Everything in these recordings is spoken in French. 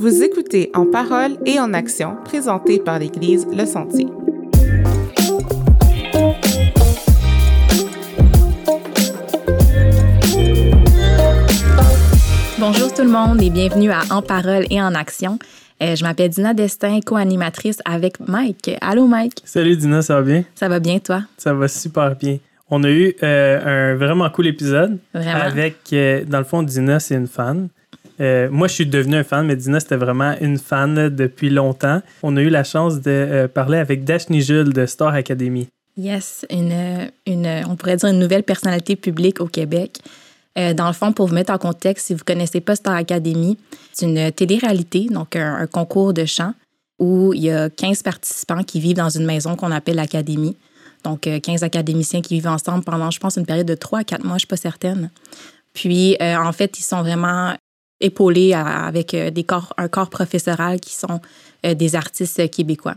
Vous écoutez En parole et en action, présenté par l'Église Le Sentier. Bonjour tout le monde et bienvenue à En parole et en action. Euh, je m'appelle Dina Destin, co-animatrice avec Mike. Allô Mike? Salut Dina, ça va bien? Ça va bien toi? Ça va super bien. On a eu euh, un vraiment cool épisode Vraiment? avec, euh, dans le fond, Dina, c'est une fan. Euh, moi, je suis devenu un fan, mais Dina, c'était vraiment une fan depuis longtemps. On a eu la chance de euh, parler avec Dashni Jules de Star Academy. Yes, une, une, on pourrait dire une nouvelle personnalité publique au Québec. Euh, dans le fond, pour vous mettre en contexte, si vous ne connaissez pas Star Academy, c'est une télé-réalité, donc un, concours de chant où il y a 15 participants qui vivent dans une maison qu'on appelle l'Académie. Donc, euh, 15 académiciens qui vivent ensemble pendant, je pense, une période de 3 à 4 mois, je ne suis pas certaine. Puis, en fait, ils sont vraiment épaulés avec euh, des corps, un corps professoral qui sont euh, des artistes québécois.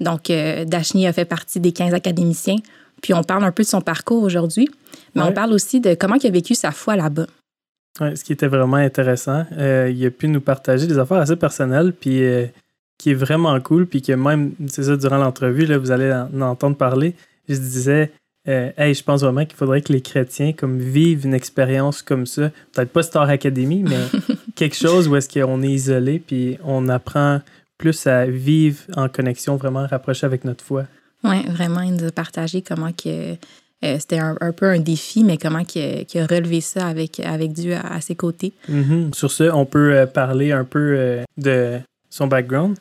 Donc, euh, Dashni a fait partie des 15 académiciens. Puis, on parle un peu de son parcours aujourd'hui, mais Ouais. on parle aussi de comment il a vécu sa foi là-bas. Ouais, ce qui était vraiment intéressant. Euh, il a pu nous partager des affaires assez personnelles, puis euh, qui est vraiment cool, puis que même, c'est ça, durant l'entrevue, là, vous allez en, en entendre parler, je disais, euh, hey, je pense vraiment qu'il faudrait que les chrétiens comme vivent une expérience comme ça. Peut-être pas Star Academy, mais quelque chose où est-ce qu'on est isolé, puis on apprend plus à vivre en connexion vraiment rapprochée avec notre foi. Oui, vraiment, il nous a partagé comment que euh, c'était un, un peu un défi, mais comment qu'il a, relevé ça avec, avec Dieu à, à ses côtés. Mhm. Sur ce, on peut euh, parler un peu euh, de son background.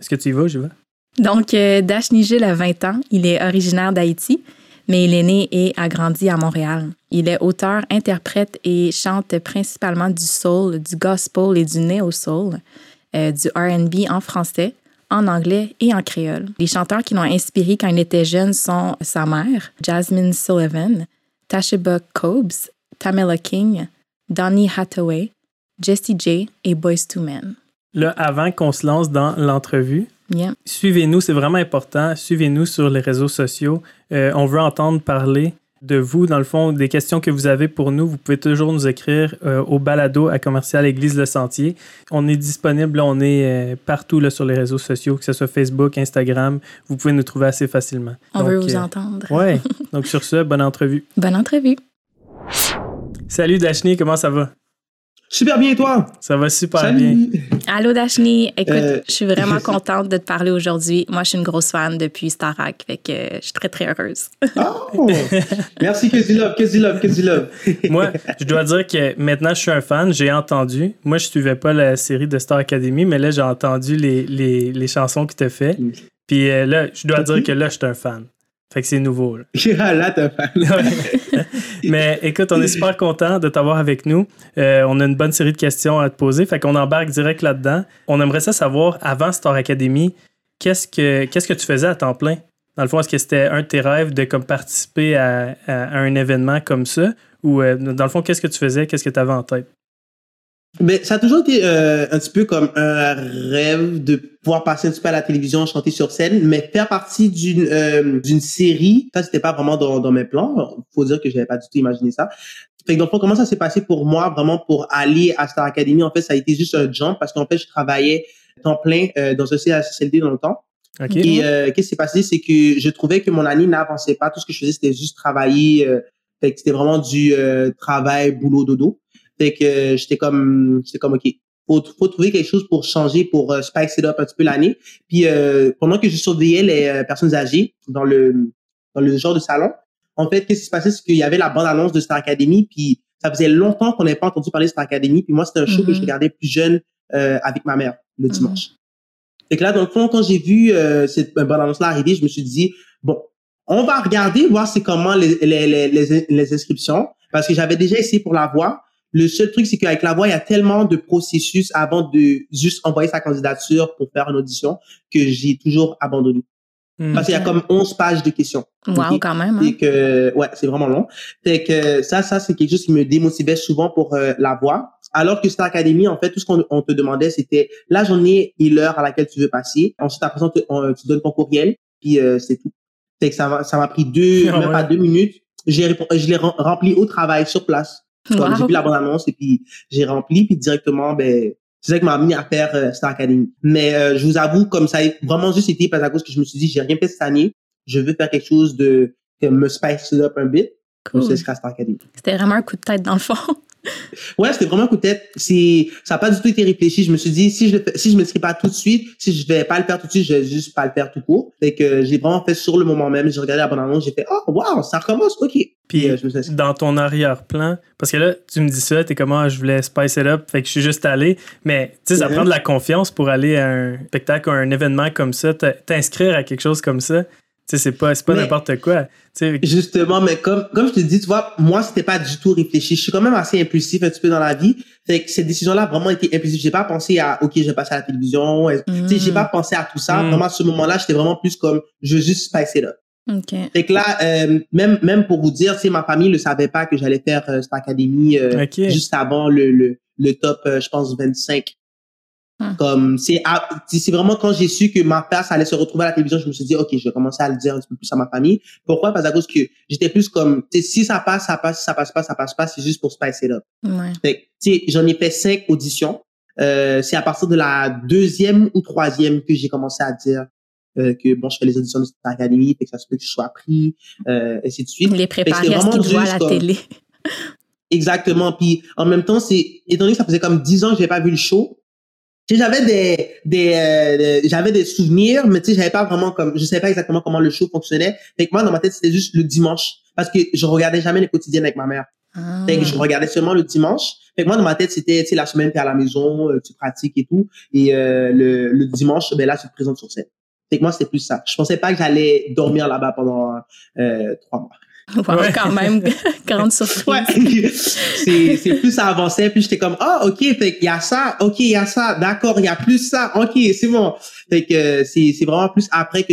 Est-ce que tu y vas, je vais? Donc, Dashni Gilles a 20 ans. Il est originaire d'Haïti, mais il est né et a grandi à Montréal. Il est auteur, interprète et chante principalement du soul, du gospel et du neo-soul, euh, du RB en français, en anglais et en créole. Les chanteurs qui l'ont inspiré quand il était jeune sont sa mère, Jasmine Sullivan, Tashiba Cobbs, Tamela King, Donny Hathaway, Jessie J et Boys to Men. Là, avant qu'on se lance dans l'entrevue, Yeah. suivez-nous, c'est vraiment important. Suivez-nous sur les réseaux sociaux. Euh, on veut entendre parler de vous, dans le fond, des questions que vous avez pour nous. Vous pouvez toujours nous écrire euh, au balado à commercial Église Le Sentier. On est disponible, là, on est euh, partout là, sur les réseaux sociaux, que ce soit Facebook, Instagram. Vous pouvez nous trouver assez facilement. On Donc, veut vous euh, entendre. Ouais. Donc sur ce, bonne entrevue. Bonne entrevue. Salut Dashni, comment ça va? Super bien, et toi? Ça va super bien. Allô Dashni, écoute, Euh, je suis vraiment contente de te parler aujourd'hui. Moi, je suis une grosse fan depuis Starac, fait que euh, je suis très très heureuse. Oh! Merci, que du love, que du love, que du love. Moi, je dois dire que maintenant, je suis un fan. J'ai entendu. Moi, je suivais pas la série de Star Academy, mais là, j'ai entendu les, les, les chansons que tu as fait. Mm. Puis euh, là, je dois dire que là, je suis un fan. Fait que c'est nouveau. là. Là, mais écoute, on est super content de t'avoir avec nous. Euh, on a une bonne série de questions à te poser. Fait qu'on embarque direct là-dedans. On aimerait ça savoir, avant Star Academy, qu'est-ce que, qu'est-ce que tu faisais à temps plein? Dans le fond, est-ce que c'était un de tes rêves de comme, participer à, à- à un événement comme ça? Ou euh, dans le fond, qu'est-ce que tu faisais? Qu'est-ce que tu avais en tête? Mais ça a toujours été euh, un petit peu comme un rêve de pouvoir passer un petit peu à la télévision, chanter sur scène, mais faire partie d'une euh, d'une série, ça c'était pas vraiment dans, dans mes plans. Faut dire que j'avais pas du tout imaginé ça. Fait que dans le fond, comment ça s'est passé pour moi, vraiment pour aller à Star Academy, en fait, ça a été juste un jump parce qu'en fait, je travaillais temps plein euh, dans un CHSLD dans le temps. OK? Et euh, qu'est-ce qui s'est passé, c'est que je trouvais que mon année n'avançait pas. Tout ce que je faisais, c'était juste travailler. Euh, fait que c'était vraiment du euh, travail, boulot, dodo. Fait que j'étais comme, j'étais comme, ok, faut, faut trouver quelque chose pour changer, pour euh, spice it up un petit peu l'année. Puis euh, pendant que je surveillais les euh, personnes âgées dans le dans le genre de salon, en fait, qu'est-ce qui se passait, c'est qu'il y avait la bande annonce de Star Academy, puis ça faisait longtemps qu'on n'avait pas entendu parler de Star Academy. Puis moi, c'était un show que je regardais plus jeune euh, avec ma mère le Mhm. dimanche. Fait que là, dans le fond, quand j'ai vu euh, cette bande annonce-là arriver, je me suis dit, bon, on va regarder, voir c'est comment les, les, les, les, les inscriptions, parce que j'avais déjà essayé pour la voix. Le seul truc, c'est qu'avec la voix, il y a tellement de processus avant de juste envoyer sa candidature pour faire une audition que j'ai toujours abandonné. Hmm. Parce qu'il y a comme 11 pages de questions. Wow, quand même. hein? Que, ouais, c'est vraiment long. Fait que ça, ça, c'est quelque chose qui me démotivait souvent pour euh, la voix. Alors que Star Academy, en fait, tout ce qu'on on te demandait, c'était la journée et l'heure à laquelle tu veux passer. Ensuite, après ça, on te- on- tu donnes ton courriel, puis euh, c'est tout. Fait que ça m'a ça m'a pris deux, Ah même ouais. pas deux minutes. J'ai répon- je l'ai rem- rempli au travail sur place. Wow. J'ai vu la bande annonce et puis j'ai rempli, puis directement, ben, c'est ça qui m'a amené à faire euh, Star Academy. Mais euh, je vous avoue, comme ça a vraiment juste été parce à cause que je me suis dit, j'ai rien fait cette année, je veux faire quelque chose de que me spice up un bit. Cool. Donc, c'est Star Academy. C'était vraiment un coup de tête dans le fond. Ouais, c'était vraiment coup de tête. C'est, ça n'a pas du tout été réfléchi. Je me suis dit, si je le fais, si je me suis pas tout de suite, si je vais pas le faire tout de suite, je vais juste pas le faire tout court. Fait que j'ai vraiment fait sur le moment même. J'ai regardé la bande-annonce, j'ai fait, oh, wow, ça recommence, ok. Puis euh, je me suis inscrit. dans ton arrière-plan, parce que là, tu me dis ça, t'es comment je voulais spice it up, fait que je suis juste allé. Mais tu sais, ça Mhm. prend de la confiance pour aller à un spectacle ou à un événement comme ça, t'inscrire à quelque chose comme ça. Tu sais, c'est pas, c'est pas n'importe quoi. Tu sais, Justement, mais comme, comme je te dis, tu vois, moi, c'était pas du tout réfléchi. Je suis quand même assez impulsif un petit peu dans la vie. Fait que cette décision-là a vraiment été impulsive. J'ai pas pensé à, OK, je vais passer à la télévision. Tu sais, j'ai Mm. pas pensé à tout ça. Mm. Vraiment, à ce moment-là, j'étais vraiment plus comme, je veux juste spice it up. OK. Fait que là, euh, même, même pour vous dire, tu sais, ma famille ne savait pas que j'allais faire euh, cette académie euh, juste avant le, le, le top, euh, je pense, 25. Hmm. Comme, c'est, c'est vraiment quand j'ai su que ma place allait se retrouver à la télévision, je me suis dit, OK, je vais commencer à le dire un petit peu plus à ma famille. Pourquoi? Parce à cause que j'étais plus comme, si ça passe, ça passe, si ça passe pas, ça passe pas, c'est juste pour spice it up. Ouais. J'en ai fait cinq auditions. Euh, c'est à partir de la deuxième ou troisième que j'ai commencé à dire euh, que bon, je fais les auditions de Star Academy, fait que ça se peut que je sois pris, euh, ainsi de suite. Les préparer à ce qu'ils voient à la comme- télé. Exactement. Puis en même temps, c'est étant donné que ça faisait comme dix ans que j'avais pas vu le show. J'avais des, des, euh, des- j'avais des souvenirs, mais tu sais, j'avais pas vraiment comme, je savais pas exactement comment le show fonctionnait. Fait que moi, dans ma tête, c'était juste le dimanche. Parce que je regardais jamais les quotidiennes avec ma mère. Ah. Fait que je regardais seulement le dimanche. Fait que moi, dans ma tête, c'était, tu sais, la semaine, t'es à la maison, euh, tu pratiques et tout. Et euh, le, le dimanche, ben là, tu te présentes sur scène. Fait que moi, c'était plus ça. Je pensais pas que j'allais dormir là-bas pendant euh, trois mois. Wow, Ouais. quand même, grande surprise. Ouais. c'est, c'est plus ça avançait, puis j'étais comme, ah, ok, fait qu'il y a ça, ok, il y a ça, d'accord, il y a plus ça, ok, c'est bon. Fait que c'est, c'est vraiment plus après que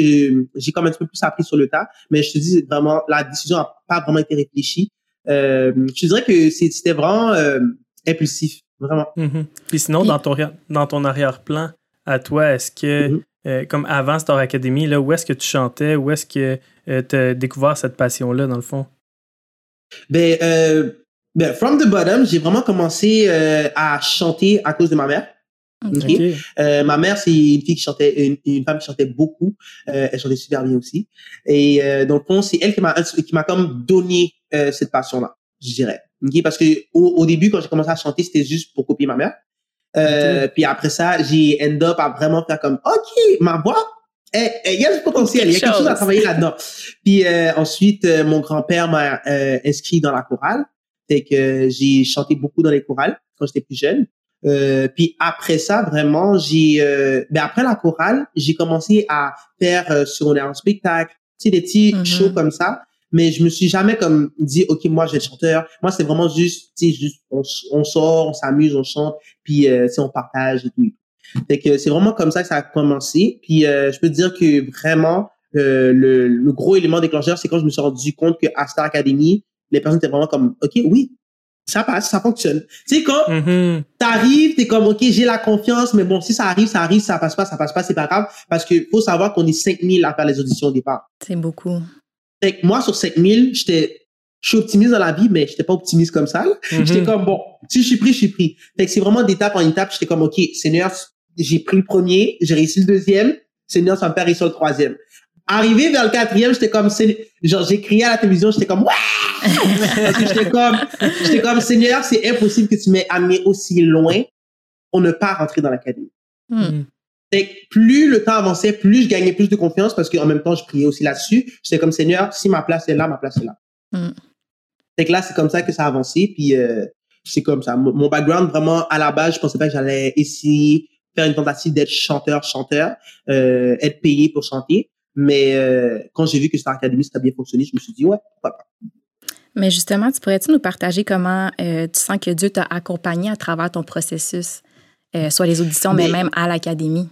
j'ai comme un petit peu plus appris sur le tas. Mais je te dis, vraiment, la décision a pas vraiment été réfléchie. Euh, je dirais que c'était vraiment euh, impulsif, vraiment. Mhm. Puis sinon, dans ton, dans ton arrière-plan, à toi, est-ce que, Mhm. Euh, comme avant Star Academy, là, où est-ce que tu chantais? Où est-ce que tu as découvert cette passion-là, dans le fond? Ben, euh, ben, from the bottom, j'ai vraiment commencé euh, à chanter à cause de ma mère. Euh, ma mère, c'est une fille qui chantait, une, une femme qui chantait beaucoup. Euh, elle chantait super bien aussi. Et euh, dans le fond, c'est elle qui m'a qui m'a comme donné euh, cette passion-là, je dirais. Parce que au, au début, quand j'ai commencé à chanter, c'était juste pour copier ma mère. Euh, Puis après ça, j'ai end up à vraiment faire comme, ok, ma voix, il y a du potentiel, il y a Quelque chose à travailler là-dedans. Puis euh, ensuite, euh, mon grand-père m'a euh, inscrit dans la chorale. Fait que j'ai chanté beaucoup dans les chorales quand j'étais plus jeune. Euh, puis après ça, vraiment, j'ai, euh, ben après la chorale, j'ai commencé à faire euh, secondaire en spectacle, tu sais, des petits Mhm. shows comme ça. Mais je me suis jamais comme dit, ok, moi je vais être chanteur. Moi c'est vraiment juste, tu sais, juste on, on sort, on s'amuse, on chante, puis euh, tu sais, on partage et tout. Fait que c'est vraiment comme ça que ça a commencé. Puis euh, je peux te dire que vraiment euh, le, le gros élément déclencheur, c'est quand je me suis rendu compte que à Star Academy, les personnes étaient vraiment comme, ok, oui, ça passe, ça fonctionne. Tu sais quand Mhm. t'arrives, t'es comme, OK, j'ai la confiance, mais bon, si ça arrive, ça arrive, ça passe pas, ça passe pas, c'est pas grave. Parce que faut savoir qu'on est 5000 à faire les auditions au départ. C'est beaucoup. Fait que moi, sur 5000, j'étais, je suis optimiste dans la vie, mais j'étais pas optimiste comme ça. Mhm. J'étais comme, bon, si je suis pris, je suis pris. Fait que c'est vraiment d'étape en étape. J'étais comme, OK, Seigneur, j'ai pris le premier, j'ai réussi le deuxième. Seigneur, ça me fait réussir le troisième. Arrivé vers le quatrième, j'étais comme, Seigneur- genre, j'ai crié à la télévision, j'étais comme, ouais! Parce que j'étais comme, j'étais comme, Seigneur, c'est impossible que tu m'aies amené aussi loin pour ne pas rentrer dans l'académie. Hmm. Plus le temps avançait, plus je gagnais plus de confiance parce qu'en même temps, je priais aussi là-dessus. J'étais comme Seigneur, si ma place est là, ma place est là. Mm. Fait que là, c'est comme ça que ça a avancé. Puis euh, c'est comme ça. Mon background, vraiment, à la base, je pensais pas que j'allais essayer faire une tentative d'être chanteur, chanteur, euh, être payé pour chanter. Mais euh, quand j'ai vu que Star Academy, ça a bien fonctionné, je me suis dit, ouais, pourquoi pas. Mais justement, tu pourrais-tu nous partager comment tu sens que Dieu t'a accompagné à travers ton processus, soit les auditions, mais Mais- même à l'académie?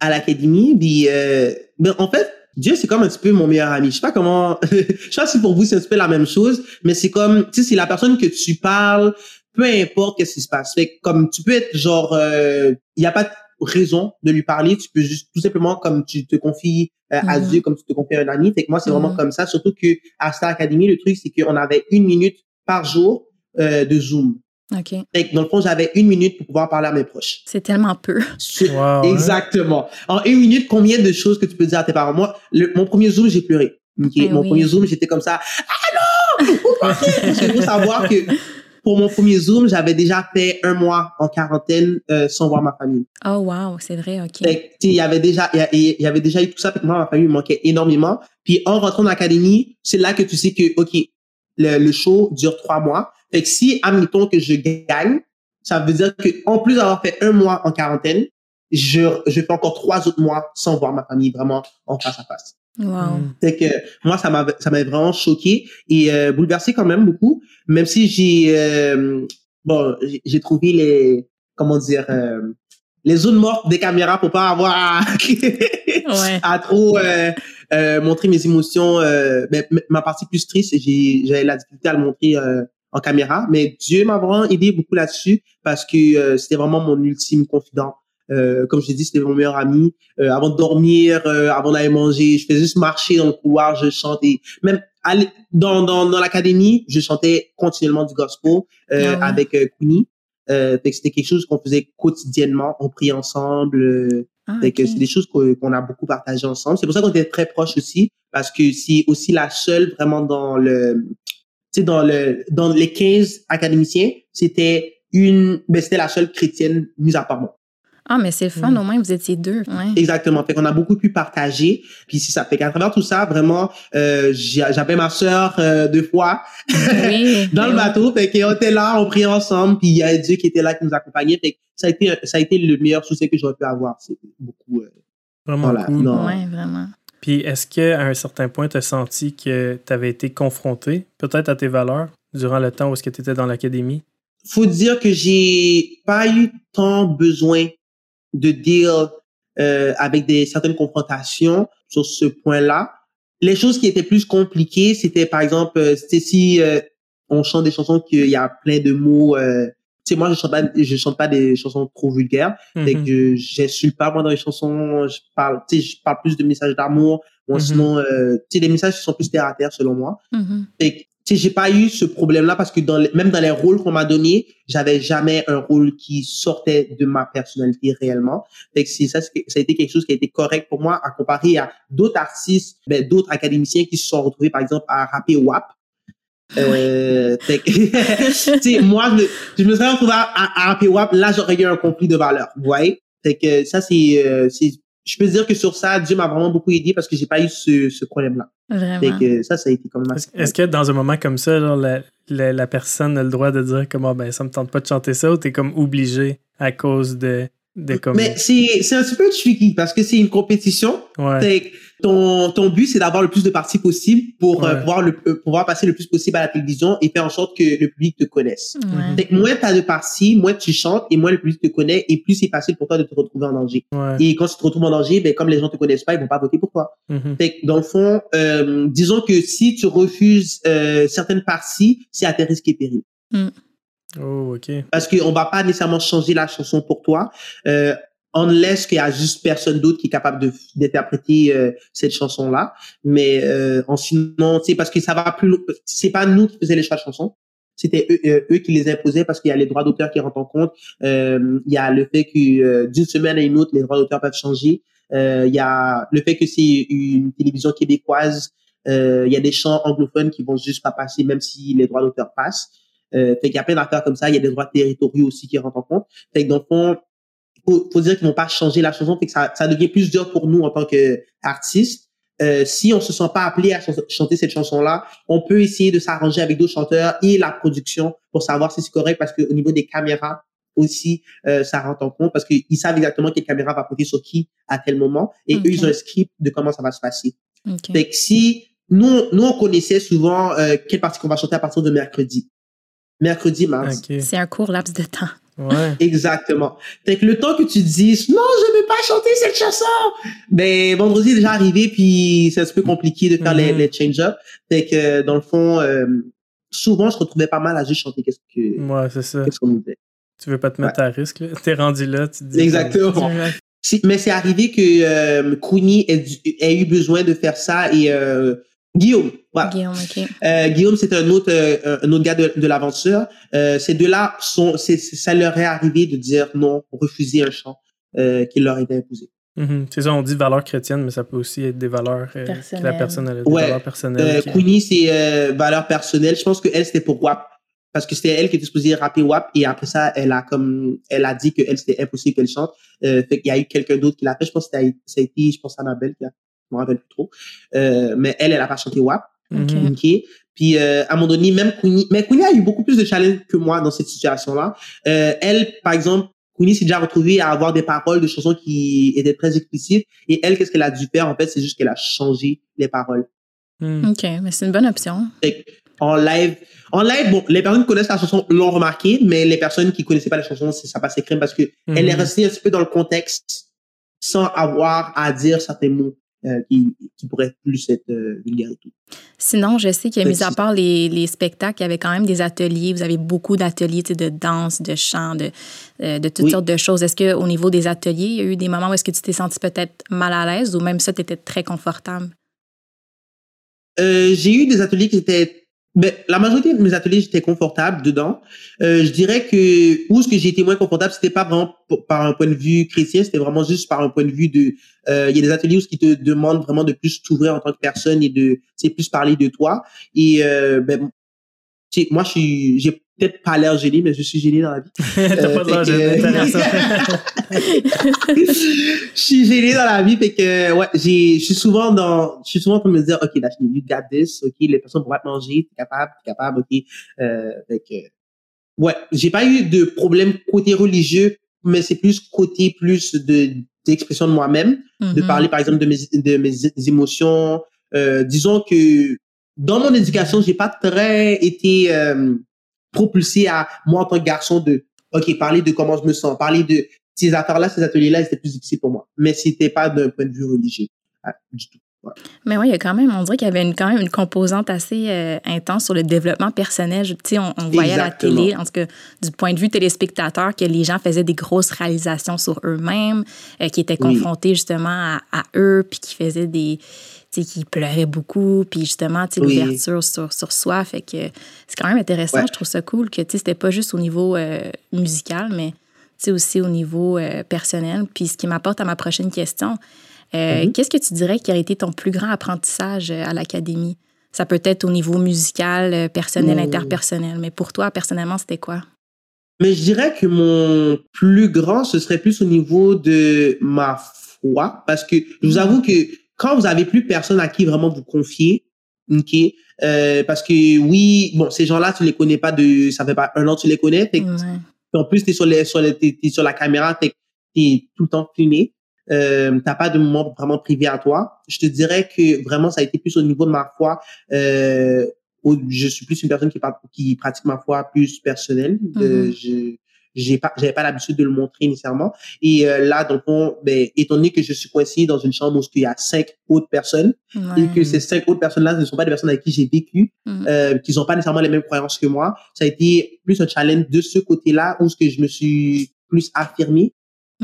À l'académie. Puis, euh, ben, en fait, Dieu, c'est comme un petit peu mon meilleur ami. Je sais pas comment, je sais pas si pour vous, c'est un petit peu la même chose, mais c'est comme, tu sais, c'est la personne que tu parles, peu importe qu'est-ce qui se passe. Fait comme tu peux être genre, il n'y a pas de raison de lui parler, tu peux juste tout simplement comme tu te confies euh, à Mhm. Dieu, comme tu te confies à un ami. Fait que moi, c'est vraiment Mhm. comme ça. Surtout que à Star Academy, le truc, c'est qu'on avait une minute par jour euh, de Zoom. OK. Fait que dans le fond, j'avais une minute pour pouvoir parler à mes proches. C'est tellement peu. Wow, hein? Exactement. En une minute, combien de choses que tu peux dire à tes parents? Moi, le- mon premier Zoom, j'ai pleuré. Ok, Eh Mon oui. premier Zoom, j'étais comme ça. Ah non! Qu'il faut savoir que pour mon premier Zoom, j'avais déjà fait un mois en quarantaine euh, sans voir ma famille. Oh, wow, c'est vrai, OK. Fait que, tu sais, il y avait déjà, il y il y avait déjà eu tout ça. Fait que moi, ma famille me manquait énormément. Puis en rentrant dans l'académie, c'est là que tu sais que, OK, le, le show dure trois mois. Fait que si, admettons que je gagne, ça veut dire que en plus d'avoir fait un mois en quarantaine, je, je fais encore trois autres mois sans voir ma famille vraiment en face à face. Wow. Mm. Fait que moi, ça m'avait, ça m'avait vraiment choqué et euh, bouleversé quand même beaucoup. Même si j'ai, euh, bon, j'ai- j'ai trouvé les, comment dire, euh, les zones mortes des caméras pour pas avoir à, Ouais. à trop euh, euh, montrer mes émotions. Euh, ben, m- ma partie plus triste, j'ai, j'avais la difficulté à le montrer euh, en caméra, mais Dieu m'a vraiment aidé beaucoup là-dessus parce que euh, c'était vraiment mon ultime confident. Euh, comme je l'ai dit, c'était mon meilleur ami. Euh, avant de dormir, euh, avant d'aller manger, je faisais juste marcher dans le couloir, je chantais. Même aller- dans, dans, dans l'académie, je chantais continuellement du gospel euh, Ah ouais. avec euh, Queenie. Euh, fait que c'était quelque chose qu'on faisait quotidiennement, on priait ensemble. euh, Ah, fait que ok. c'est des choses qu'on a beaucoup partagées ensemble. C'est pour ça qu'on était très proches aussi, parce que c'est aussi la seule vraiment dans le, sais, dans le, dans les 15 académiciens, c'était une, ben, c'était la seule chrétienne, mise à part moi. Ah, mais c'est le fun, au moins, vous étiez deux. Ouais. Exactement. Fait qu'on a beaucoup pu partager. Puis c'est ça. Fait qu'à travers tout ça, vraiment, euh, j'avais ma sœur euh, deux fois Oui. dans le oui. bateau. Fait qu'on était là, on priait ensemble. Puis il y a Dieu qui était là, qui nous accompagnait. Fait que ça a été, ça a été le meilleur soutien que j'aurais pu avoir. C'est beaucoup, euh, Vraiment voilà. cool. Non. Ouais, vraiment. Puis est-ce qu'à un certain point, tu as senti que tu avais été confronté peut-être à tes valeurs durant le temps où tu étais dans l'académie? faut dire que j'ai pas eu tant besoin de deal euh, avec des certaines confrontations sur ce point-là. Les choses qui étaient plus compliquées, c'était par exemple, euh, c'était si euh, on chante des chansons qu'il y a plein de mots. Euh, sais, moi, je chante pas, je chante pas des chansons trop vulgaires. Fait Mhm. que j'insulte pas moi dans les chansons. Je parle, tu sais, je parle plus de messages d'amour. Ou Mhm. sinon, euh, tu sais, des messages qui sont plus terre à terre selon moi. Fait que, tu sais, j'ai pas eu ce problème-là parce que dans les- même dans les rôles qu'on m'a donnés, j'avais jamais un rôle qui sortait de ma personnalité réellement. Fait que c'est ça, c'est- ça a été quelque chose qui a été correct pour moi à comparer à d'autres artistes, ben, d'autres académiciens qui se sont retrouvés, par exemple, à rapper WAP. Euh, que, moi, je me, je me serais retrouvé à, à, à rapper WAP, là, j'aurais eu un conflit de valeurs. Vous voyez? Fait que ça, c'est, euh, c'est, je peux dire que sur ça, Dieu m'a vraiment beaucoup aidé parce que j'ai pas eu ce, ce problème-là. Fait Vraiment. que ça, ça a été quand même Est-ce que dans un moment comme ça, genre, la, la, la personne a le droit de dire comment ben ça me tente pas de chanter ça ou t'es comme obligé à cause de, de comme. Mais c'est, c'est un petit peu tricky parce que c'est une compétition. ouais. Ton, ton but, c'est d'avoir le plus de parties possible pour euh, pouvoir, le, euh, pouvoir passer le plus possible à la télévision et faire en sorte que le public te connaisse. Ouais. Fait que moins t'as de parties, moins tu chantes et moins le public te connaît et plus c'est facile pour toi de te retrouver en danger. ouais. Et quand tu te retrouves en danger, ben, comme les gens te connaissent pas, ils vont pas voter pour toi. Mhm. Fait que dans le fond, euh, disons que si tu refuses euh, certaines parties, c'est à tes risques et périls. Oh, ok. parce qu'on va pas nécessairement changer la chanson pour toi, euh, unless qu'il y a juste personne d'autre qui est capable d'interpréter euh, cette chanson là. Mais euh, en sinon, sais, parce que ça va plus, c'est pas nous qui faisions les choix de chansons. C'était eux, euh, eux qui les imposaient parce qu'il y a les droits d'auteur qui rentrent en compte. Euh, Il y a le fait que euh, d'une semaine à une autre, les droits d'auteur peuvent changer. Il y a le fait que c'est une télévision québécoise. Il y a des chants anglophones qui vont juste pas passer même si les droits d'auteur passent. Euh, fait qu'il y a plein d'affaires comme ça. Il y a des droits territoriaux aussi qui rentrent en compte. Fait que dans le fond, faut, faut dire qu'ils vont pas changer la chanson. Fait que ça, ça devient plus dur pour nous en tant qu'artistes. Euh, si on se sent pas appelé à ch- chanter cette chanson-là, on peut essayer de s'arranger avec d'autres chanteurs et la production pour savoir si c'est correct parce qu'au niveau des caméras aussi, euh, ça rentre en compte parce qu'ils savent exactement quelle caméra va pointer sur qui à tel moment et Ok. eux, ils ont un script de comment ça va se passer. OK. Fait que si nous, nous on connaissait souvent euh, quelle partie qu'on va chanter à partir de mercredi. Mercredi, mars. C'est un court laps de temps. Ouais. Exactement. Fait que le temps que tu te dises non, je ne vais pas chanter cette chanson, ben vendredi est déjà arrivé puis c'est un peu compliqué de faire les, Mhm. les change-up. Fait que dans le fond, euh, souvent je retrouvais pas mal à juste chanter qu'est-ce que Ouais, c'est ça. qu'est-ce qu'on disait. Tu veux pas te mettre à risque, là. T'es rendu là, tu te dis. Exactement. Mais c'est arrivé que euh, Queenie ait, ait eu besoin de faire ça et euh, Guillaume, voilà. Guillaume. Euh, Guillaume, c'est un autre, euh, un autre gars de, de l'aventure. Euh, ces deux-là, sont, c'est, c'est- ça leur est arrivé de dire non, refuser un chant euh, qui leur était imposé. Mhm. C'est ça, on dit valeurs chrétiennes, mais ça peut aussi être des valeurs euh, que la Personnelles. personne a, des Ouais. valeurs personnelles. Euh, qui- Queenie, c'est euh, valeur personnelle. Je pense que elle c'était pour WAP parce que c'était elle qui était supposée rapper WAP et après ça, elle a comme elle a dit que elle c'était impossible qu'elle chante. Euh, fait qu'il y a eu quelqu'un d'autre qui l'a fait. Je pense que ça a, ça a été, je pense Annabelle qui a, je me rappelle plus trop. Euh, mais elle, elle a pas chanté WAP. Mhm. OK. Puis euh, à un moment donné, même Queenie, mais Queenie a eu beaucoup plus de challenge que moi dans cette situation-là. Euh, elle, par exemple, Queenie s'est déjà retrouvée à avoir des paroles de chansons qui étaient très explicites. Et elle, qu'est-ce qu'elle a dû faire en fait, c'est juste qu'elle a changé les paroles. Mhm. OK, mais c'est une bonne option. En live, en live, bon, les personnes qui connaissent la chanson l'ont remarqué, mais les personnes qui connaissaient pas la chanson, c'est- ça passait crème parce que elle est restée un petit peu dans le contexte sans avoir à dire certains mots euh, qui, qui pourraient plus être euh, et tout. Sinon, je sais que, mis à part les, les spectacles, il y avait quand même des ateliers. Vous avez beaucoup d'ateliers tu sais, de danse, de chant, de, euh, de toutes Oui. sortes de choses. Est-ce qu'au niveau des ateliers, il y a eu des moments où est-ce que tu t'es senti peut-être mal à l'aise ou même ça, tu étais très confortable? Euh, j'ai eu des ateliers qui étaient ben, la majorité de mes ateliers, j'étais confortable dedans. Euh, je dirais que où ce que été moins confortable, c'était pas vraiment par un point de vue chrétien, c'était vraiment juste par un point de vue de. euh, Il y a des ateliers où ce qui te demandent vraiment de plus t'ouvrir en tant que personne et de, c'est plus parler de toi. Et euh, ben, moi, je suis, j'ai peut-être pas l'air gêné, mais je suis gêné dans la vie. T'as pas fait l'air gêné, je suis gêné dans la vie, fait que ouais, j'ai, je suis souvent dans, je suis souvent en train de me dire, ok, Daphne, you got this, ok, les personnes pourraient te manger, t'es capable, t'es capable, ok, euh, fait que, ouais, j'ai pas eu de problème côté religieux, mais c'est plus côté plus de d'expression de moi-même, de Mhm. parler par exemple de mes de mes émotions. Euh, disons que dans mon éducation, j'ai pas très été euh, propulsé à moi en tant que garçon de ok parler de comment je me sens, parler de ces affaires-là, ces ateliers-là, c'était plus difficile pour moi. Mais c'était pas d'un point de vue religieux ah, du tout. Mais oui, il y a quand même, on dirait qu'il y avait une, quand même une composante assez euh, intense sur le développement personnel. Tu sais, on, on voyait à la télé, en tout cas, du point de vue téléspectateur, que les gens faisaient des grosses réalisations sur eux-mêmes, euh, qui étaient Oui. confrontés justement à, à eux, puis qui faisaient des. Tu sais, qui pleuraient beaucoup, puis justement, tu sais, Oui. l'ouverture sur, sur soi. Fait que c'est quand même intéressant. Ouais. Je trouve ça cool que, tu sais, c'était pas juste au niveau euh, musical, mais, tu sais, aussi au niveau euh, personnel. Puis ce qui m'apporte à ma prochaine question. Euh, Mhm. Qu'est-ce que tu dirais qui a été ton plus grand apprentissage à l'académie? Ça peut être au niveau musical, personnel, Mm. interpersonnel, mais pour toi, personnellement, c'était quoi? Mais je dirais que mon plus grand, ce serait plus au niveau de ma foi, parce que je vous avoue que quand vous avez plus personne à qui vraiment vous confier, ok, euh, parce que oui, bon, ces gens-là, tu les connais pas de, ça fait pas un an que tu les connais, fait Ouais. en plus, t'es sur les, sur les, t'es, t'es sur la caméra, t'es, t'es tout le temps filmé. Euh, t'as pas de moment vraiment privé à toi. Je te dirais que vraiment, ça a été plus au niveau de ma foi. Euh, où je suis plus une personne qui, qui pratique ma foi plus personnelle. Euh, Mhm. je, j'ai pas, j'avais pas l'habitude de le montrer nécessairement. Et euh, là, donc, on, ben, étant donné que je suis coincé dans une chambre où il y a cinq autres personnes Ouais. et que ces cinq autres personnes-là ne sont pas des personnes avec qui j'ai vécu, Mhm. euh, qui n'ont pas nécessairement les mêmes croyances que moi. Ça a été plus un challenge de ce côté-là où ce que je me suis plus affirmé.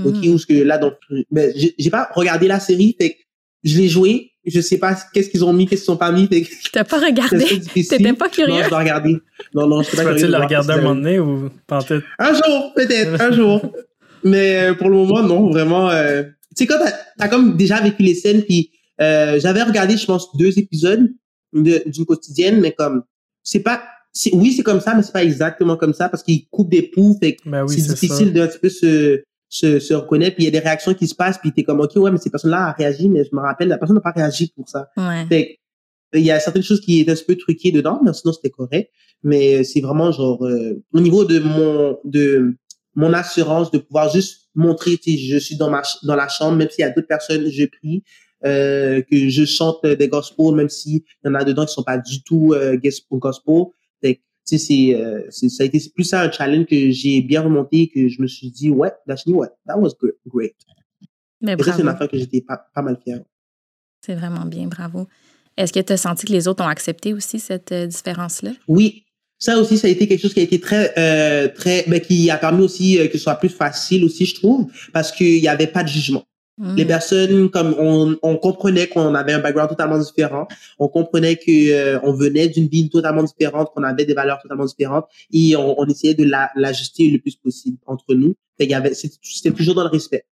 Ok, Mhm. où ce que là, donc, ben, j'ai j'ai pas regardé la série, fait que je l'ai joué. Je sais pas qu'est-ce qu'ils ont mis, qu'est-ce qu'ils ont pas mis. Fait que T'as pas regardé? T'étais pas Non, curieux? je dois regarder. Non, non, je suis Tu pas curieux. de le regarder un moment donné ou peut-être un jour, peut-être, un jour. Mais euh, pour le moment, non, vraiment. euh, tu sais, quand t'as as comme déjà vécu les scènes, puis euh, j'avais regardé, je pense, deux épisodes de- d'une quotidienne, mais comme, c'est pas... c'est- Oui, c'est comme ça, mais c'est pas exactement comme ça, parce qu'ils coupent des poux, fait que Ben oui, c'est difficile d'un petit peu se, se, se reconnaître, puis il y a des réactions qui se passent, puis t'es comme, OK, ouais, mais cette personne-là a réagi, mais je me rappelle, la personne n'a pas réagi pour ça. Ouais. Fait que, il y a certaines choses qui étaient un peu truquées dedans, mais sinon c'était correct. Mais c'est vraiment genre euh, au niveau de mon de mon assurance de pouvoir juste montrer tu sais, je suis dans ma dans la chambre même s'il y a d'autres personnes je prie euh, que je chante des gospels même s'il y en a dedans qui sont pas du tout euh, gospel. Fait tu sais c'est euh, c'est- ça a été plus ça un challenge que j'ai bien remonté que je me suis dit ouais Dashni ouais that was good, great. Mais Et ça c'est une affaire que j'étais pas pas mal fier. C'est vraiment bien, bravo. Est-ce que tu as senti que les autres ont accepté aussi cette euh, différence-là? Oui, ça aussi, ça a été quelque chose qui a été très, euh, très, ben, qui a permis aussi euh, que ce soit plus facile aussi, je trouve, parce qu'il n'y avait pas de jugement. Mm. Les personnes, comme on, on comprenait qu'on avait un background totalement différent, on comprenait que euh, on venait d'une ville totalement différente, qu'on avait des valeurs totalement différentes, et on, on essayait de la- l'ajuster le plus possible entre nous. Fait qu'il y avait, c'était toujours dans le respect.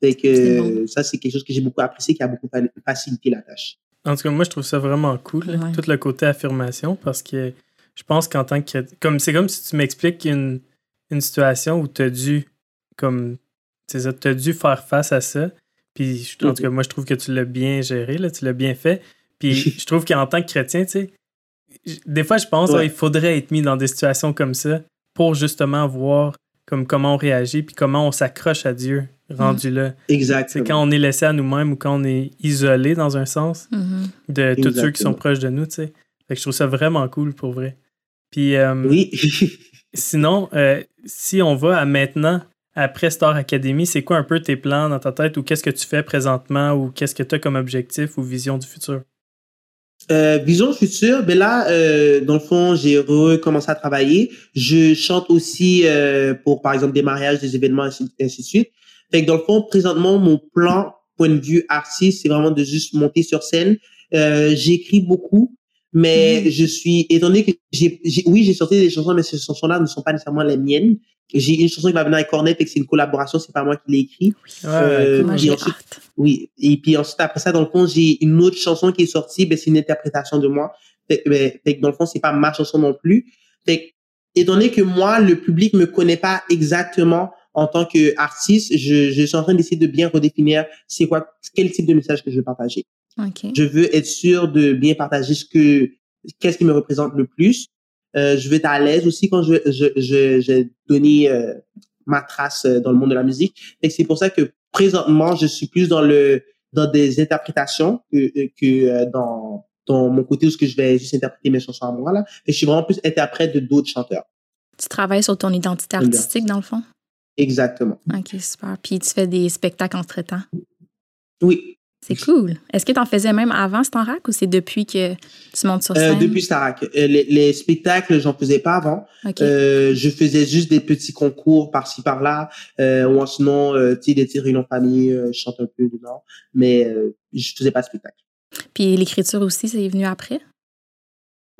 Fait que C'est bon. ça, c'est quelque chose que j'ai beaucoup apprécié, qui a beaucoup fa- facilité la tâche. En tout cas, moi, je trouve ça vraiment cool, Ouais. tout le côté affirmation, parce que je pense qu'en tant que. Comme, c'est comme si tu m'expliques une, une situation où tu as dû, comme. C'est ça, tu as dû faire face à ça. Puis, je- en tout cas, moi, je trouve que tu l'as bien géré, là, tu l'as bien fait. Puis, je trouve qu'en tant que chrétien, tu sais, des fois, je pense Ouais. ah, il faudrait être mis dans des situations comme ça pour justement voir comme comment on réagit, puis comment on s'accroche à Dieu rendu là. C'est Exactement. quand on est laissé à nous-mêmes ou quand on est isolé dans un sens Mhm. de tous ceux qui sont proches de nous, tu sais. Fait que je trouve ça vraiment cool pour vrai. Puis euh, Oui. sinon, euh, si on va à maintenant, après Star Academy, c'est quoi un peu tes plans dans ta tête ou qu'est-ce que tu fais présentement ou qu'est-ce que tu as comme objectif ou vision du futur? Euh, vision future, ben là, euh, dans le fond, j'ai recommencé à travailler. Je chante aussi euh, pour, par exemple, des mariages, des événements, ainsi, ainsi de suite. Fait que dans le fond, présentement, mon plan, point de vue artiste, c'est vraiment de juste monter sur scène. Euh, J'écris beaucoup, mais je suis, étant donné que j'ai, oui, j'ai sorti des chansons, mais ces chansons-là ne sont pas nécessairement les miennes. J'ai une chanson qui va venir avec Cornet, fait que c'est une collaboration, c'est pas moi qui l'ai écrit. Euh, Moi, puis ensuite- hâte. Oui, et puis ensuite après ça, dans le fond, j'ai une autre chanson qui est sortie, ben c'est une interprétation de moi. Fait, ben, fait que dans le fond, c'est pas ma chanson non plus. Fait que, étant donné que moi, le public me connaît pas exactement en tant qu'artiste, je, je suis en train d'essayer de bien redéfinir c'est quoi, quel type de message que je veux partager. Je veux être sûr de bien partager ce que, qu'est-ce qui me représente le plus. Euh, je veux être à l'aise aussi quand je, je, je, j'ai donné euh, ma trace euh, dans le monde de la musique. Et c'est pour ça que présentement, je suis plus dans le dans des interprétations que, que dans dans mon côté où ce que je vais juste interpréter mes chansons à moi là. Et je suis vraiment plus interprète de d'autres chanteurs. Tu travailles sur ton identité artistique, dans le fond? Exactement. OK, super. Puis tu fais des spectacles entre-temps? Oui. C'est cool. Est-ce que tu en faisais même avant Stanrac ou c'est depuis que tu montes sur Euh, scène? depuis Starac. Euh, les, les spectacles, j'en faisais pas avant. OK. Euh, je faisais juste des petits concours par-ci par-là, euh, ou sinon, euh, tu sais, des réunions de famille, euh, je chante un peu dedans, mais euh, je faisais pas de spectacle. Puis l'écriture aussi, c'est venu après?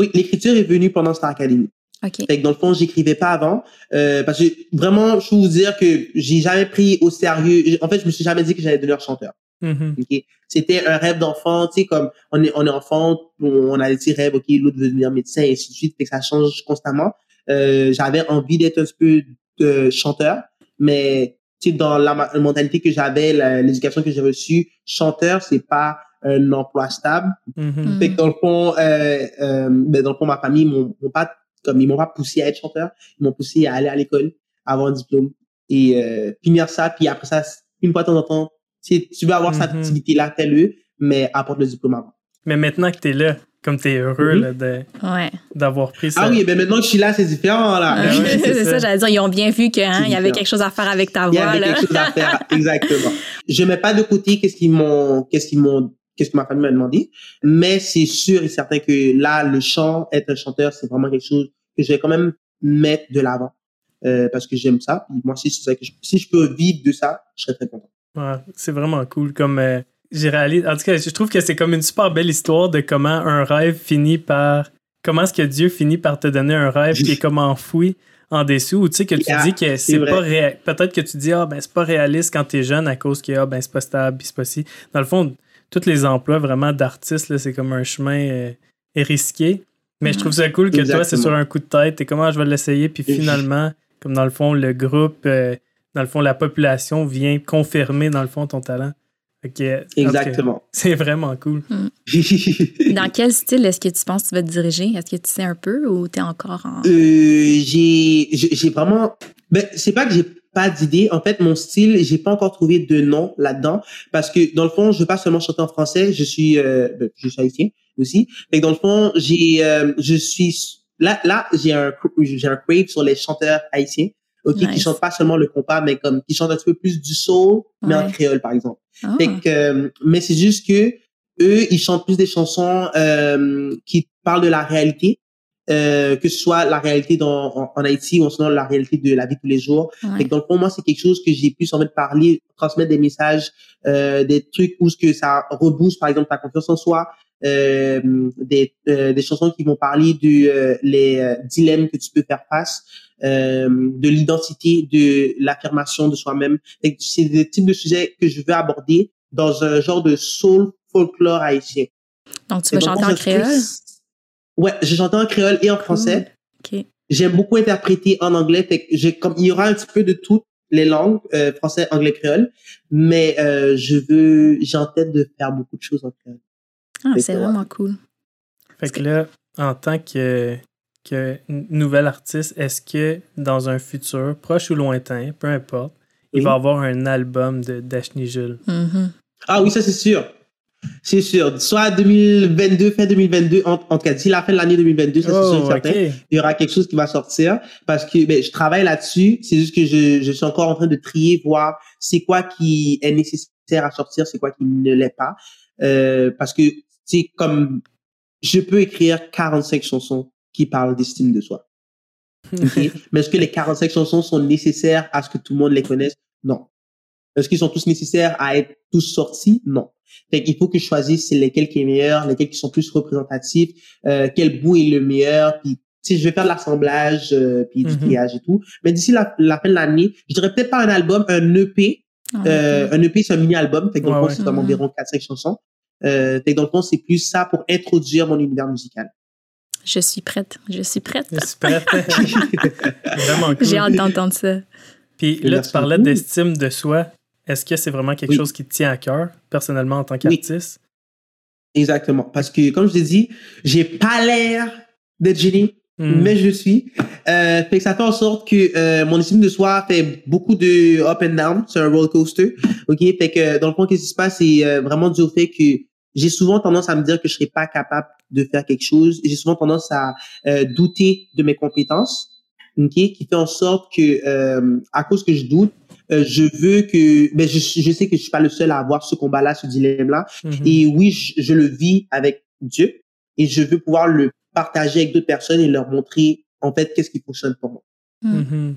Oui, l'écriture est venue pendant Star Academy. OK. Fait que dans le fond, j'écrivais pas avant, euh, parce que vraiment, je peux vous dire que j'ai jamais pris au sérieux. En fait, je me suis jamais dit que j'allais devenir chanteur. Mhm. ok? C'était un rêve d'enfant, tu sais, comme on est, on est enfant, on a des petits rêves, ok, l'autre veut devenir médecin, et ainsi de suite, fait que ça change constamment. Euh, j'avais envie d'être un peu de chanteur, mais tu sais, dans la ma- mentalité que j'avais, la- l'éducation que j'ai reçue, chanteur, c'est pas un emploi stable. Mhm. Mm. Fait que dans le fond, euh, euh, ben dans le fond, ma famille m'ont m'ont pas, comme ils m'ont pas poussé à être chanteur, ils m'ont poussé à aller à l'école, avoir un diplôme et euh, finir ça, puis après ça, une fois de temps en temps, si tu veux avoir cette Mhm. activité-là, fais-le, mais apporte le diplôme avant. Mais maintenant que tu es là, comme tu es heureux là, de- Ouais. d'avoir pris ça. Ah oui, ben maintenant que je suis là, c'est différent, là. Ah c'est ça. ça, j'allais dire. Ils ont bien vu qu'il C'est y avait quelque chose à faire avec ta Il y voix. avait Là. quelque chose à faire, exactement. Je mets pas de côté qu'est-ce qu'ils m'ont, qu'est-ce qu'ils m'ont, qu'est-ce que ma famille m'a demandé, mais c'est sûr et certain que là, le chant, être un chanteur, c'est vraiment quelque chose que je vais quand même mettre de l'avant, euh, parce que j'aime ça. Puis moi, si c'est ça que je, si je peux vivre de ça, je serais très content. Ouais, c'est vraiment cool. Comme euh, j'ai réalisé. En tout cas, je trouve que c'est comme une super belle histoire de comment un rêve finit par. Comment est-ce que Dieu finit par te donner un rêve qui est comme enfoui en dessous, ou tu sais que tu Yeah, dis que c'est pas réel. Peut-être que tu dis, ah ben c'est pas réaliste quand t'es jeune à cause que ah, ben c'est pas stable, c'est pas si. Dans le fond, tous les emplois vraiment d'artiste, c'est comme un chemin euh, risqué. Mais je trouve ça cool que toi, c'est sur un coup de tête, t'es comment je vais l'essayer, puis finalement, comme dans le fond, le groupe, euh, dans le fond, la population vient confirmer, dans le fond, ton talent. Cas, Exactement. C'est vraiment cool. Dans quel style est-ce que tu penses que tu vas te diriger? Est-ce que tu sais un peu ou tu es encore en. Euh, j'ai j'ai j'ai vraiment ben c'est pas que j'ai pas d'idée en fait mon style j'ai pas encore trouvé de nom là-dedans parce que dans le fond je veux pas seulement chanter en français je suis euh, ben, je suis haïtien aussi et dans le fond j'ai euh, je suis là là j'ai un j'ai un crave sur les chanteurs haïtiens ok qui Nice. chantent pas seulement le compas mais comme qui chantent un petit peu plus du soul mais en créole par exemple Ah. fait que, euh, mais c'est juste que eux, ils chantent plus des chansons euh, qui parlent de la réalité euh, que ce soit la réalité dans, en, en Haïti ou sinon la réalité de la vie de tous les jours. Ouais. Et donc pour moi, c'est quelque chose que j'ai pu en fait parler, transmettre des messages, euh, des trucs où ce que ça rebooste, par exemple, ta confiance en soi, euh, des, euh, des chansons qui vont parler de euh, les euh, dilemmes que tu peux faire face, euh, de l'identité, de l'affirmation de soi-même. C'est des types de sujets que je veux aborder dans un genre de soul folklore haïtien. Donc, tu donc, chanter en créole? Ouais, je chante en créole et en français. OK. J'aime beaucoup interpréter en anglais. Fait que j'ai comme il y aura un petit peu de toutes les langues, euh, français, anglais, créole. Mais euh, je veux, j'ai en tête de faire beaucoup de choses en créole. Ah, c'est ouais. vraiment cool. Fait que là, en tant que, que n- nouvel artiste, est-ce que dans un futur, proche ou lointain, peu importe, il Oui. va avoir un album de Dashni Jules? Mhm. Ah oui, ça c'est sûr. C'est sûr. Soit 2022, fin 2022, en, en tout cas, d'ici la fin de l'année 2022, ça c'est sûr et Oh, certain. il y aura quelque chose qui va sortir parce que ben, je travaille là-dessus. C'est juste que je, je suis encore en train de trier, voir c'est quoi qui est nécessaire à sortir, c'est quoi qui ne l'est pas. Euh, parce que c'est comme je peux écrire 45 chansons qui parlent d'estime de soi. ok? Mais est-ce que les 45 chansons sont nécessaires à ce que tout le monde les connaisse? Non. Est-ce qu'ils sont tous nécessaires à être tous sortis? Non. Fait qu'il faut que je choisisse lesquels qui est meilleur, lesquels qui sont plus représentatifs, euh, quel bout est le meilleur, puis si je vais faire de l'assemblage, euh, puis du Mhm. triage et tout. Mais d'ici la, la fin de l'année, je dirais peut-être pas un album, un EP. Ah, Euh, un EP, c'est un mini-album. Fait que dans Ouais, le fond, ouais. c'est comme Mhm. environ 4-5 chansons. Euh, fait que dans le fond, c'est plus ça pour introduire mon univers musical. Je suis prête. Je suis prête. Je suis prête. Vraiment cool. J'ai hâte d'entendre ça. Puis là, tu parlais d'estime de soi. Est-ce que c'est vraiment quelque Oui. chose qui te tient à cœur, personnellement, en tant qu'artiste? Exactement. Parce que, comme je l'ai dit, j'ai pas l'air d'être génie, Hmm. mais je suis. Euh, fait que ça fait en sorte que euh, mon estime de soi fait beaucoup de up and down. C'est un roller coaster. OK? Fait que, dans le fond, qu'est-ce qui se passe? C'est euh, vraiment dû au fait que j'ai souvent tendance à me dire que je serais pas capable de faire quelque chose. J'ai souvent tendance à euh, douter de mes compétences. OK? Qui fait en sorte que, euh, à cause que je doute, euh, je veux que, ben, je, je sais que je suis pas le seul à avoir ce combat-là, ce dilemme-là. Mhm. Et oui, je, je le vis avec Dieu et je veux pouvoir le partager avec d'autres personnes et leur montrer en fait qu'est-ce qui fonctionne pour moi. Mhm.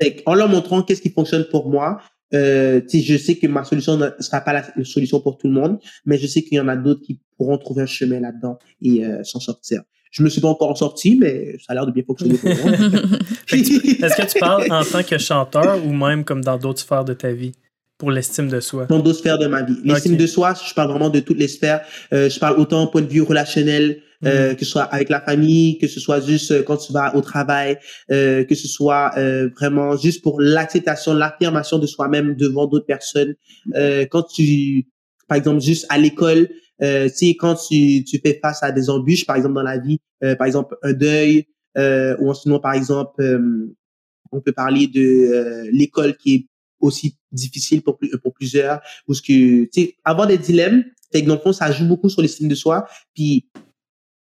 Fait en leur montrant qu'est-ce qui fonctionne pour moi, euh, je sais que ma solution ne sera pas la, solution pour tout le monde, mais je sais qu'il y en a d'autres qui pourront trouver un chemin là-dedans et euh, s'en sortir. Je me suis pas encore sorti, mais ça a l'air de bien fonctionner pour moi. Est-ce que tu parles en tant que chanteur ou même comme dans d'autres sphères de ta vie? Pour l'estime de soi? dans d'autres sphères de ma vie. L'estime de soi, je parle vraiment de toutes les sphères. Euh, je parle autant au point de vue relationnel, euh, Mhm. que ce soit avec la famille, que ce soit juste euh, quand tu vas au travail, euh, que ce soit euh, vraiment juste pour l'acceptation, l'affirmation de soi-même devant d'autres personnes. Euh, quand tu, par exemple, juste à l'école, euh, tu sais, quand tu, tu fais face à des embûches, par exemple dans la vie, euh, par exemple un deuil, euh, ou sinon par exemple, euh, on peut parler de euh, l'école qui est aussi difficile pour, pour plusieurs, parce que, tu sais, avoir des dilemmes, fait que dans le fond, ça joue beaucoup sur l'estime de soi, puis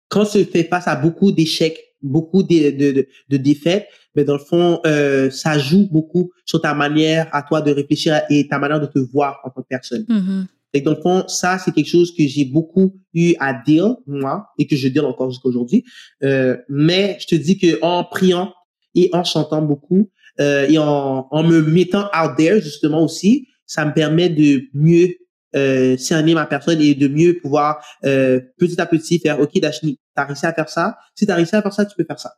quand on se fait face à beaucoup d'échecs, beaucoup de, de, de, de défaites, mais dans le fond, euh, ça joue beaucoup sur ta manière à toi de réfléchir et ta manière de te voir en tant que personne. Mhm. Et dans le fond, ça, c'est quelque chose que j'ai beaucoup eu à dire, moi, et que je dis encore jusqu'à aujourd'hui. Euh, mais je te dis que en priant et en chantant beaucoup, euh, et en, en me mettant out there, justement aussi, ça me permet de mieux euh, cerner ma personne et de mieux pouvoir euh, petit à petit faire, OK, Dashni, t'as réussi à faire ça. Si t'as réussi à faire ça, tu peux faire ça.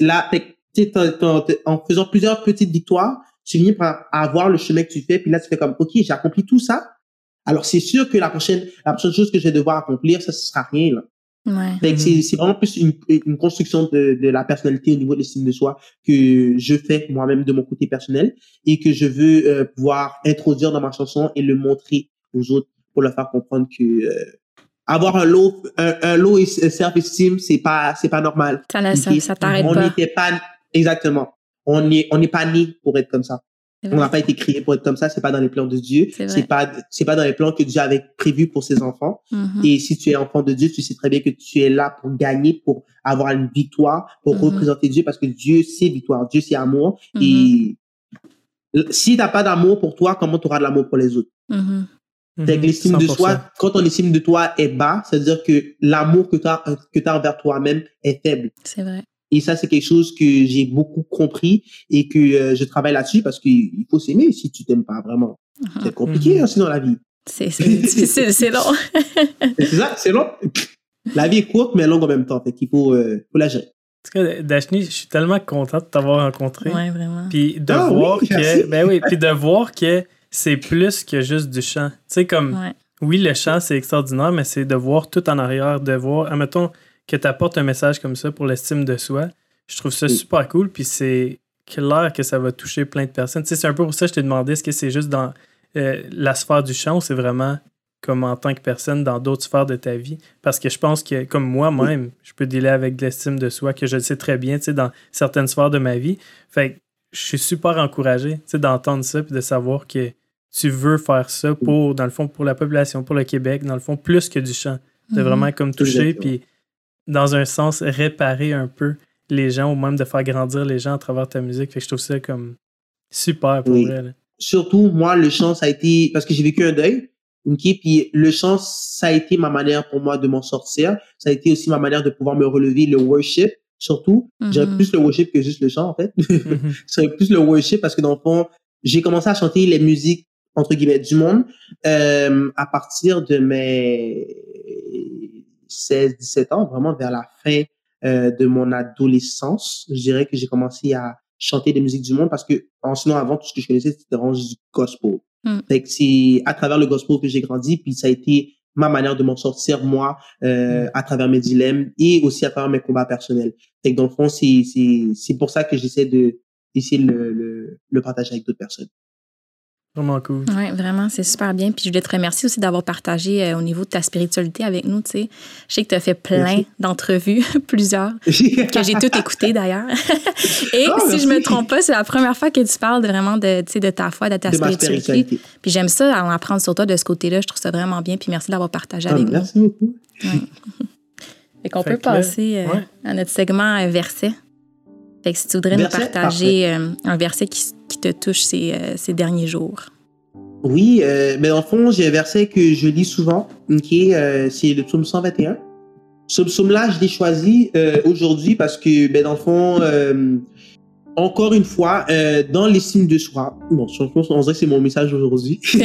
Là, en faisant plusieurs petites victoires, tu finis par avoir le chemin que tu fais, puis là, tu fais comme, OK, j'ai accompli tout ça. Alors, c'est sûr que la prochaine, la prochaine chose que je vais devoir accomplir, ça, ce sera rien, là. Ouais. Fait que Mhm. c'est, c'est vraiment plus une, une construction de, de la personnalité au niveau de l'estime de soi que je fais moi-même de mon côté personnel et que je veux euh, pouvoir introduire dans ma chanson et le montrer aux autres pour leur faire comprendre que euh, avoir un low, un, un low self-esteem, c'est pas, c'est pas normal. Ça, ça, ça t'arrête on pas. n'était pas, exactement. On est, on n'est pas né pour être comme ça. On n'a pas été créé pour être comme ça. C'est pas dans les plans de Dieu. C'est pas, c'est pas dans les plans que Dieu avait prévus pour ses enfants. Mhm. Et si tu es enfant de Dieu, tu sais très bien que tu es là pour gagner, pour avoir une victoire, pour Mhm. représenter Dieu, parce que Dieu, c'est victoire. Dieu, c'est amour. Mhm. Et si t'as pas d'amour pour toi, comment tu auras de l'amour pour les autres? L'estime de 100%. soi, quand ton estime de toi est bas, c'est-à-dire que l'amour que tu as, que tu as envers toi-même est faible. C'est vrai. Et ça, c'est quelque chose que j'ai beaucoup compris et que euh, je travaille là-dessus parce qu'il faut s'aimer si tu t'aimes pas vraiment. Mhm. C'est compliqué Mhm. hein, sinon la vie. C'est c'est difficile, c'est long. C'est ça, c'est long. La vie est courte mais longue en même temps. Fait qu'il faut, euh, faut la gérer. En tout cas, Dashni, je suis tellement content de t'avoir rencontré. Ouais, vraiment. Puis de Ah oui, voir que. Ben oui, puis de voir que c'est plus que juste du chant. Tu sais, comme. Ouais. Oui, le chant, c'est extraordinaire, mais c'est de voir tout en arrière, de voir, admettons, que tu apportes un message comme ça pour l'estime de soi. Je trouve ça super cool, puis c'est clair que ça va toucher plein de personnes. Tu sais, c'est un peu pour ça que je t'ai demandé, est-ce que c'est juste dans euh, la sphère du chant ou c'est vraiment comme en tant que personne dans d'autres sphères de ta vie? Parce que je pense que, comme moi-même, je peux dealer avec de l'estime de soi, que je le sais très bien, tu sais, dans certaines sphères de ma vie. Fait que je suis super encouragé, tu sais, d'entendre ça, puis de savoir que tu veux faire ça pour, dans le fond, pour la population, pour le Québec, dans le fond, plus que du chant. De Mhm. vraiment comme toucher, puis dans un sens, réparer un peu les gens ou même de faire grandir les gens à travers ta musique. Fait que je trouve ça comme super pour Oui. vrai. là. Surtout, moi, le chant, ça a été, parce que j'ai vécu un deuil. Ok, puis le chant, ça a été ma manière pour moi de m'en sortir. Ça a été aussi ma manière de pouvoir me relever, le worship, surtout. J'aime Mhm. plus le worship que juste le chant, en fait. Mhm. c'est plus le worship parce que dans le fond, j'ai commencé à chanter les musiques entre guillemets du monde euh, à partir de mes 16 17 ans, vraiment vers la fin euh, de mon adolescence. Je dirais que j'ai commencé à chanter des musiques du monde parce que en sinon avant tout ce que je connaissais c'était vraiment du gospel. Mm. Fait que c'est à travers le gospel que j'ai grandi puis ça a été ma manière de m'en sortir moi euh, à travers mes dilemmes et aussi à travers mes combats personnels. Fait que dans le fond c'est c'est c'est pour ça que j'essaie de d'essayer de le, le, le partager avec d'autres personnes. Vraiment cool. Oui, vraiment, c'est super bien. Puis je voulais te remercier aussi d'avoir partagé euh, au niveau de ta spiritualité avec nous. Tu sais, je sais que tu as fait plein Merci. d'entrevues, plusieurs, que j'ai toutes écoutées d'ailleurs. Et Ah, si je me merci. trompe pas, c'est la première fois que tu parles de- vraiment de, tu sais, de ta foi, de ta de spiritualité. spiritualité. Puis j'aime ça, en apprendre sur toi de ce côté-là. Je trouve ça vraiment bien. Puis merci d'avoir partagé Ah, avec nous. merci beaucoup. Fait qu'on Fait peut passer euh, ouais. à notre segment euh, verset. Fait que si tu voudrais nous partager euh, un verset qui, qui te touche ces, euh, ces derniers jours. Oui, euh, mais dans le fond, j'ai un verset que je lis souvent, ok, euh, c'est le psaume 121. Ce psaume-là, je l'ai choisi aujourd'hui parce que, ben, dans le fond, encore une fois, euh, dans l'estime de soi, bon, je pense on dirait que c'est mon message aujourd'hui. On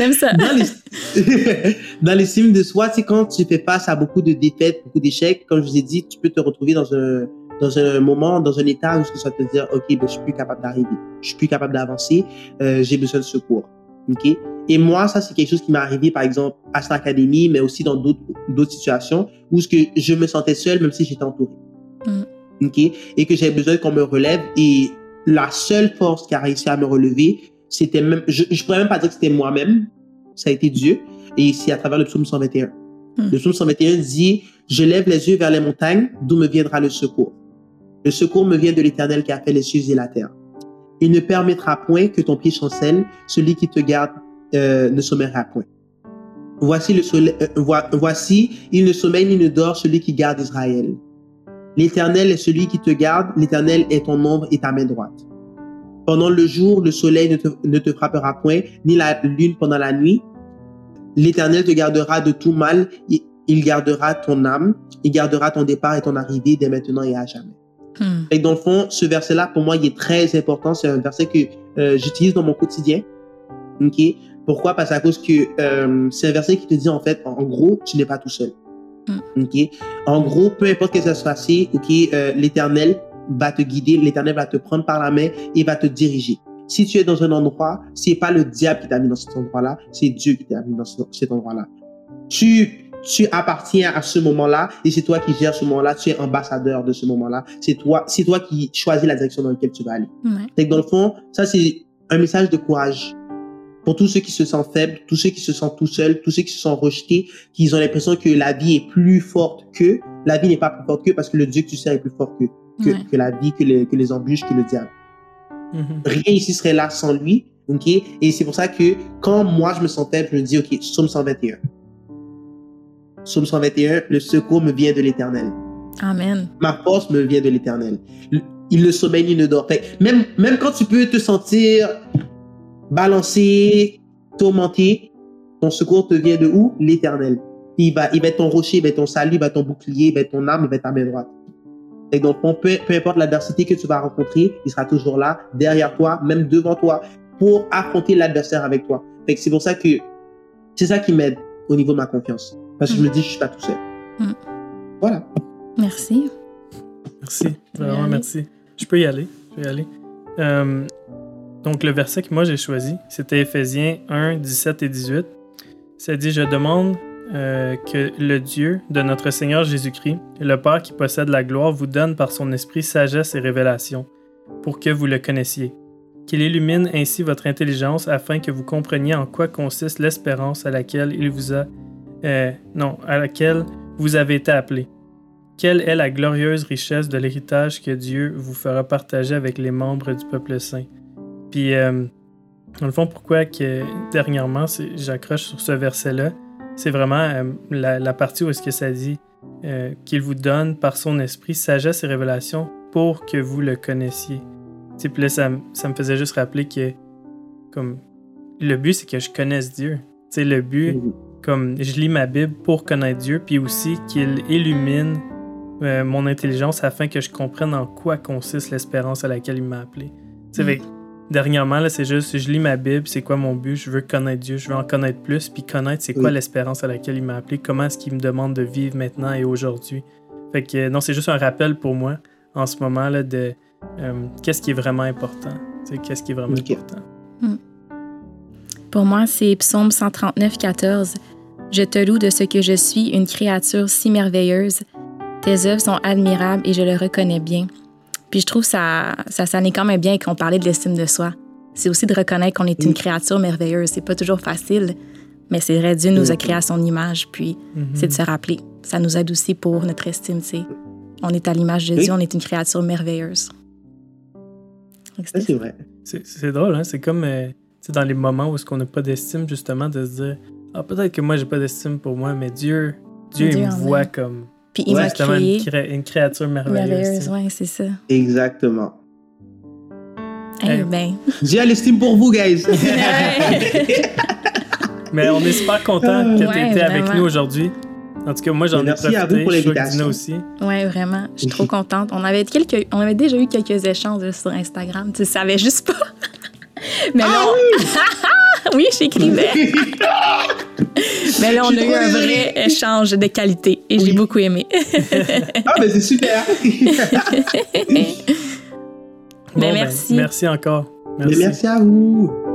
aime ça. dans les- dans l'estime de soi, c'est quand tu fais face à beaucoup de défaites, beaucoup d'échecs, comme je vous ai dit, tu peux te retrouver dans un dans un moment, dans un état où vas te dire, ok, ben, je suis plus capable d'arriver, je suis plus capable d'avancer, euh, j'ai besoin de secours, ok? Et moi, ça c'est quelque chose qui m'est arrivé, par exemple, à cette académie, mais aussi dans d'autres situations où ce que je me sentais seul, même si j'étais entouré, Mm. ok, et que j'avais besoin qu'on me relève. Et la seule force qui a réussi à me relever, c'était même, je, je pourrais même pas dire que c'était moi-même, ça a été Dieu. Et c'est à travers le psaume 121. Hmm. Le psaume 121 dit, je lève les yeux vers les montagnes, d'où me viendra le secours. Le secours me vient de l'éternel qui a fait les cieux et la terre. Il ne permettra point que ton pied chancelle, celui qui te garde euh, ne sommeillera point. Voici le soleil, euh, voi- voici, il ne sommeille ni ne dort celui qui garde Israël. L'éternel est celui qui te garde, l'éternel est ton ombre et ta main droite. Pendant le jour, le soleil ne te, frappera point, ni la lune pendant la nuit. L'éternel te gardera de tout mal, il gardera ton âme, il gardera ton départ et ton arrivée dès maintenant et à jamais. Hmm. Et dans le fond, ce verset-là, pour moi, il est très important. C'est un verset que euh, j'utilise dans mon quotidien. Ok? Pourquoi? Parce à cause que euh, c'est un verset qui te dit en fait, en gros, tu n'es pas tout seul. Ok? En gros, peu importe ce qui va se passer, ok, euh, l'Éternel va te guider, l'Éternel va te prendre par la main et va te diriger. Si tu es dans un endroit, c'est pas le diable qui t'a mis dans cet endroit-là, c'est Dieu qui t'a mis dans ce- cet endroit-là. Tu tu appartiens à ce moment-là et c'est toi qui gères ce moment-là. Tu es ambassadeur de ce moment-là. C'est toi, c'est toi qui choisis la direction dans laquelle tu vas aller. Ouais. Que dans le fond, ça c'est un message de courage pour tous ceux qui se sentent faibles, tous ceux qui se sentent tout seuls, tous ceux qui se sentent rejetés, qui ont l'impression que la vie est plus forte qu'eux. La vie n'est pas plus forte qu'eux parce que le Dieu que tu sers est plus fort que, que, Ouais. que la vie, que les, que les embûches, que le diable. Mhm. Rien ici serait là sans lui. ok? Et c'est pour ça que quand moi je me sens faible, je me dis, OK, Psaume 121. Psaume 121, le secours me vient de l'éternel. Amen. Ma force me vient de l'éternel. Il ne sommeille ni ne dort. Même, même quand tu peux te sentir balancé, tourmenté, Ton secours te vient de où? L'éternel. Il va, il va être ton rocher, il va être ton salut, il va être ton bouclier, il va être ton arme, il va être ta main droite. Et donc, peu, peu importe l'adversité que tu vas rencontrer, il sera toujours là, derrière toi, même devant toi, pour affronter l'adversaire avec toi. Fait que c'est pour ça que c'est ça qui m'aide au niveau de ma confiance. Parce que je me dis, je suis pas tout seul. Mm. Voilà. Merci. Merci, vraiment merci. Je peux y aller. Je peux y aller. Euh, donc, le verset que moi j'ai choisi, c'était Éphésiens 1, 17 et 18. Ça dit Je demande euh, que le Dieu de notre Seigneur Jésus-Christ, le Père qui possède la gloire, vous donne par son esprit sagesse et révélation, pour que vous le connaissiez. Qu'il illumine ainsi votre intelligence afin que vous compreniez en quoi consiste l'espérance à laquelle il vous a non, à laquelle vous avez été appelés. Quelle est la glorieuse richesse de l'héritage que Dieu vous fera partager avec les membres du peuple saint? Puis, euh, dans le fond, pourquoi que dernièrement, j'accroche sur ce verset-là, c'est vraiment euh, la, partie où est-ce que ça dit euh, qu'il vous donne par son esprit sagesse et révélation pour que vous le connaissiez. Puis là, ça, ça, me faisait juste rappeler que comme le but, c'est que je connaisse Dieu. sais le but. Comme je lis ma Bible pour connaître Dieu, puis aussi qu'il illumine euh, mon intelligence afin que je comprenne en quoi consiste l'espérance à laquelle il m'a appelé. Mm. Dernièrement, là, c'est juste, je lis ma Bible, c'est quoi mon but, je veux connaître Dieu, je veux en connaître plus, puis connaître c'est quoi l'espérance à laquelle il m'a appelé, comment est-ce qu'il me demande de vivre maintenant et aujourd'hui. Fait que, non, c'est juste un rappel pour moi, en ce moment, là, de euh, qu'est-ce qui est vraiment important. Qu'est-ce qui est vraiment important. Mm. Pour moi, c'est Psaume 139, 14. Je te loue de ce que je suis, une créature si merveilleuse. Tes œuvres sont admirables et je le reconnais bien. Puis je trouve ça, ça sonnait quand même bien qu'on parlait de l'estime de soi. C'est aussi de reconnaître qu'on est une créature merveilleuse. C'est pas toujours facile, mais c'est vrai, Dieu nous a créé à son image. Puis mm-hmm. c'est de se rappeler. Ça nous aide aussi pour notre estime, tu On est à l'image de Dieu, on est une créature merveilleuse. C'est vrai. C'est drôle, hein? C'est comme euh, dans les moments où est-ce qu'on n'a pas d'estime, justement, de se dire Ah, peut-être que moi, j'ai pas d'estime pour moi, mais Dieu, Dieu, il me voit comme puis il m'a créé... Une, créature merveilleuse. Merveilleuse, c'est ça. Exactement. Eh ben. J'ai l'estime pour vous, guys. Mais on est super content que tu étais avec nous aujourd'hui. En tout cas, moi, j'en ai profité. À vous pour l'invitation. aussi. Oui, vraiment. Je suis trop contente. On avait, quelques, on avait déjà eu quelques échanges sur Instagram. Tu savais juste pas. Mais ah, oui! oui, j'écrivais. Mais là, on a eu un vrai échange de qualité et j'ai beaucoup aimé. ah, mais c'est super! Ben, ben, merci. merci encore. Merci. merci à vous.